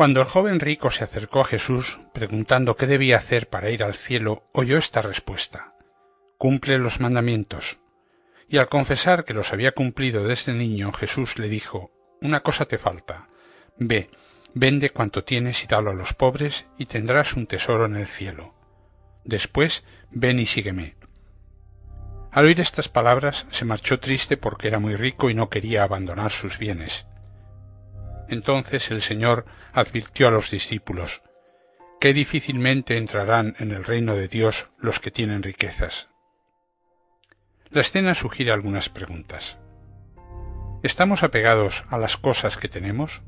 Cuando el joven rico se acercó a Jesús preguntando qué debía hacer para ir al cielo, oyó esta respuesta Cumple los mandamientos. Y al confesar que los había cumplido desde niño, Jesús le dijo Una cosa te falta. Ve, vende cuanto tienes y dalo a los pobres, y tendrás un tesoro en el cielo. Después, ven y sígueme. Al oír estas palabras se marchó triste porque era muy rico y no quería abandonar sus bienes. Entonces el Señor advirtió a los discípulos Qué difícilmente entrarán en el reino de Dios los que tienen riquezas. La escena sugiere algunas preguntas. ¿Estamos apegados a las cosas que tenemos?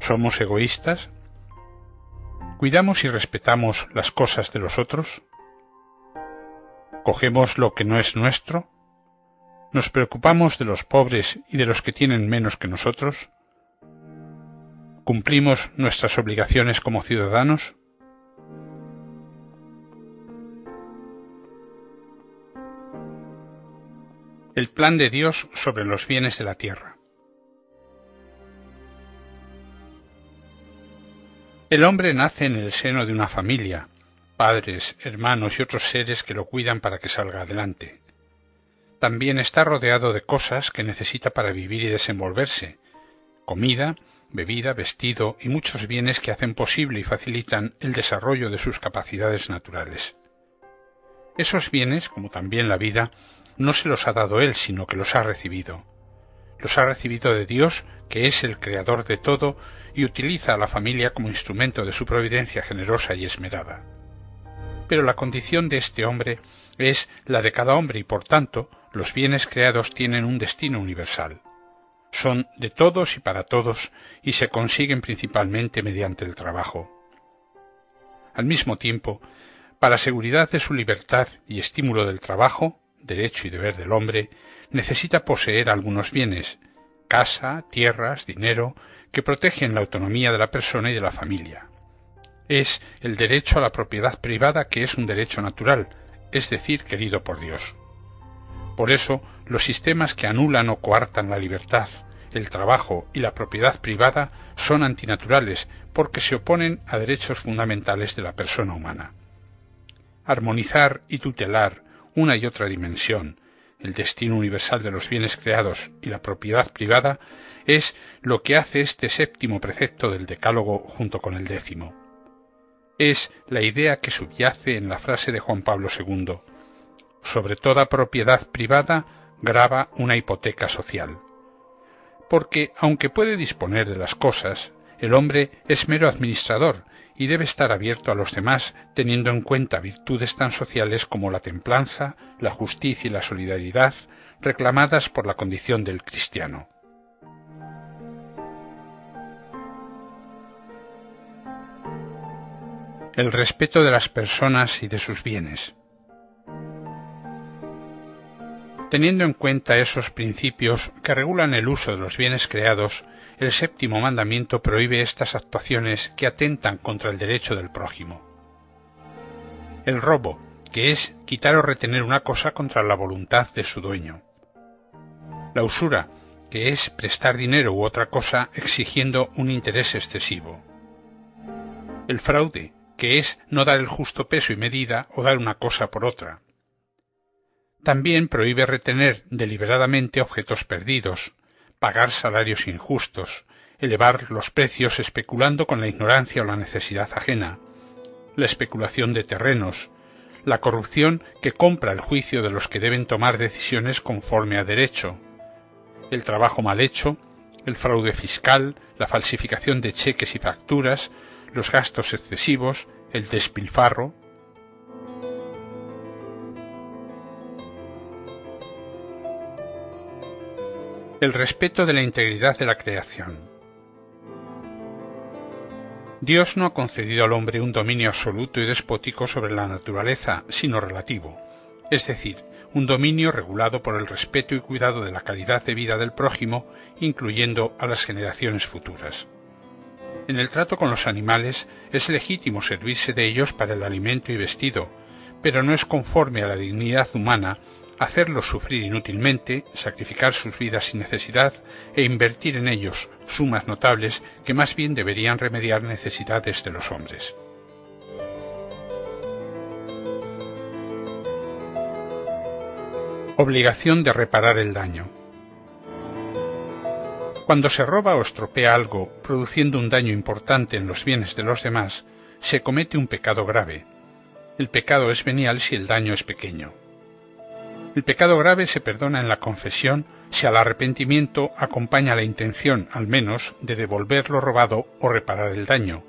¿Somos egoístas? ¿Cuidamos y respetamos las cosas de los otros? ¿Cogemos lo que no es nuestro? ¿Nos preocupamos de los pobres y de los que tienen menos que nosotros? ¿Cumplimos nuestras obligaciones como ciudadanos? El plan de Dios sobre los bienes de la tierra. El hombre nace en el seno de una familia, padres, hermanos y otros seres que lo cuidan para que salga adelante. También está rodeado de cosas que necesita para vivir y desenvolverse, comida, bebida, vestido y muchos bienes que hacen posible y facilitan el desarrollo de sus capacidades naturales. Esos bienes, como también la vida, no se los ha dado él, sino que los ha recibido. Los ha recibido de Dios, que es el creador de todo, y utiliza a la familia como instrumento de su providencia generosa y esmerada. Pero la condición de este hombre es la de cada hombre y por tanto los bienes creados tienen un destino universal son de todos y para todos y se consiguen principalmente mediante el trabajo. Al mismo tiempo, para seguridad de su libertad y estímulo del trabajo, derecho y deber del hombre, necesita poseer algunos bienes, casa, tierras, dinero, que protegen la autonomía de la persona y de la familia. Es el derecho a la propiedad privada que es un derecho natural, es decir, querido por Dios. Por eso, los sistemas que anulan o coartan la libertad, el trabajo y la propiedad privada son antinaturales porque se oponen a derechos fundamentales de la persona humana. Armonizar y tutelar una y otra dimensión, el destino universal de los bienes creados y la propiedad privada, es lo que hace este séptimo precepto del Decálogo junto con el décimo. Es la idea que subyace en la frase de Juan Pablo II. Sobre toda propiedad privada graba una hipoteca social porque, aunque puede disponer de las cosas, el hombre es mero administrador y debe estar abierto a los demás teniendo en cuenta virtudes tan sociales como la templanza, la justicia y la solidaridad reclamadas por la condición del cristiano. El respeto de las personas y de sus bienes. Teniendo en cuenta esos principios que regulan el uso de los bienes creados, el séptimo mandamiento prohíbe estas actuaciones que atentan contra el derecho del prójimo. El robo, que es quitar o retener una cosa contra la voluntad de su dueño. La usura, que es prestar dinero u otra cosa exigiendo un interés excesivo. El fraude, que es no dar el justo peso y medida o dar una cosa por otra. También prohíbe retener deliberadamente objetos perdidos, pagar salarios injustos, elevar los precios especulando con la ignorancia o la necesidad ajena, la especulación de terrenos, la corrupción que compra el juicio de los que deben tomar decisiones conforme a derecho, el trabajo mal hecho, el fraude fiscal, la falsificación de cheques y facturas, los gastos excesivos, el despilfarro, el respeto de la integridad de la creación. Dios no ha concedido al hombre un dominio absoluto y despótico sobre la naturaleza, sino relativo, es decir, un dominio regulado por el respeto y cuidado de la calidad de vida del prójimo, incluyendo a las generaciones futuras. En el trato con los animales es legítimo servirse de ellos para el alimento y vestido, pero no es conforme a la dignidad humana hacerlos sufrir inútilmente, sacrificar sus vidas sin necesidad e invertir en ellos sumas notables que más bien deberían remediar necesidades de los hombres. Obligación de reparar el daño. Cuando se roba o estropea algo, produciendo un daño importante en los bienes de los demás, se comete un pecado grave. El pecado es venial si el daño es pequeño. El pecado grave se perdona en la confesión si al arrepentimiento acompaña la intención, al menos, de devolver lo robado o reparar el daño.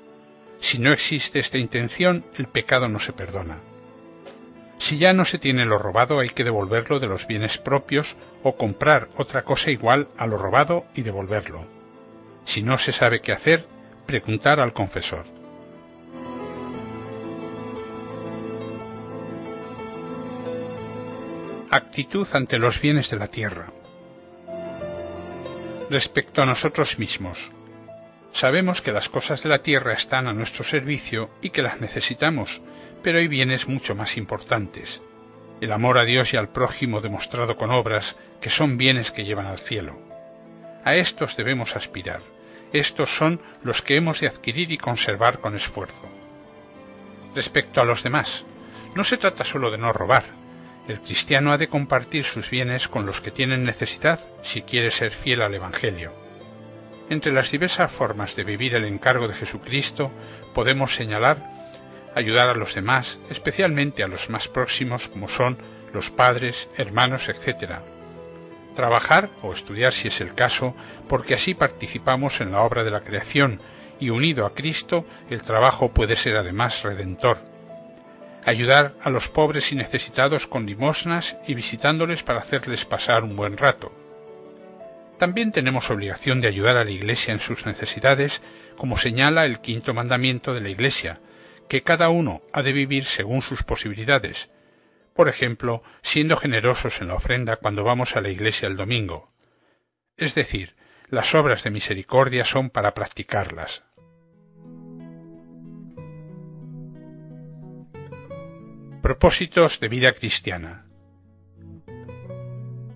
Si no existe esta intención, el pecado no se perdona. Si ya no se tiene lo robado, hay que devolverlo de los bienes propios o comprar otra cosa igual a lo robado y devolverlo. Si no se sabe qué hacer, preguntar al confesor. Actitud ante los bienes de la tierra. Respecto a nosotros mismos, sabemos que las cosas de la tierra están a nuestro servicio y que las necesitamos, pero hay bienes mucho más importantes. El amor a Dios y al prójimo demostrado con obras, que son bienes que llevan al cielo. A estos debemos aspirar. Estos son los que hemos de adquirir y conservar con esfuerzo. Respecto a los demás, no se trata solo de no robar. El cristiano ha de compartir sus bienes con los que tienen necesidad si quiere ser fiel al Evangelio. Entre las diversas formas de vivir el encargo de Jesucristo podemos señalar ayudar a los demás, especialmente a los más próximos como son los padres, hermanos, etc. Trabajar o estudiar si es el caso, porque así participamos en la obra de la creación y unido a Cristo el trabajo puede ser además redentor. Ayudar a los pobres y necesitados con limosnas y visitándoles para hacerles pasar un buen rato. También tenemos obligación de ayudar a la Iglesia en sus necesidades, como señala el quinto mandamiento de la Iglesia, que cada uno ha de vivir según sus posibilidades, por ejemplo, siendo generosos en la ofrenda cuando vamos a la iglesia el domingo. Es decir, las obras de misericordia son para practicarlas. Propósitos de vida cristiana.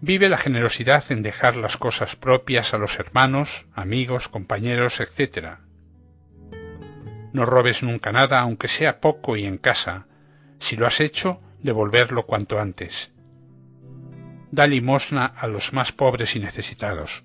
Vive la generosidad en dejar las cosas propias a los hermanos, amigos, compañeros, etc no robes nunca nada, aunque sea poco y en casa. Si lo has hecho, devolverlo cuanto antes. Da limosna a los más pobres y necesitados.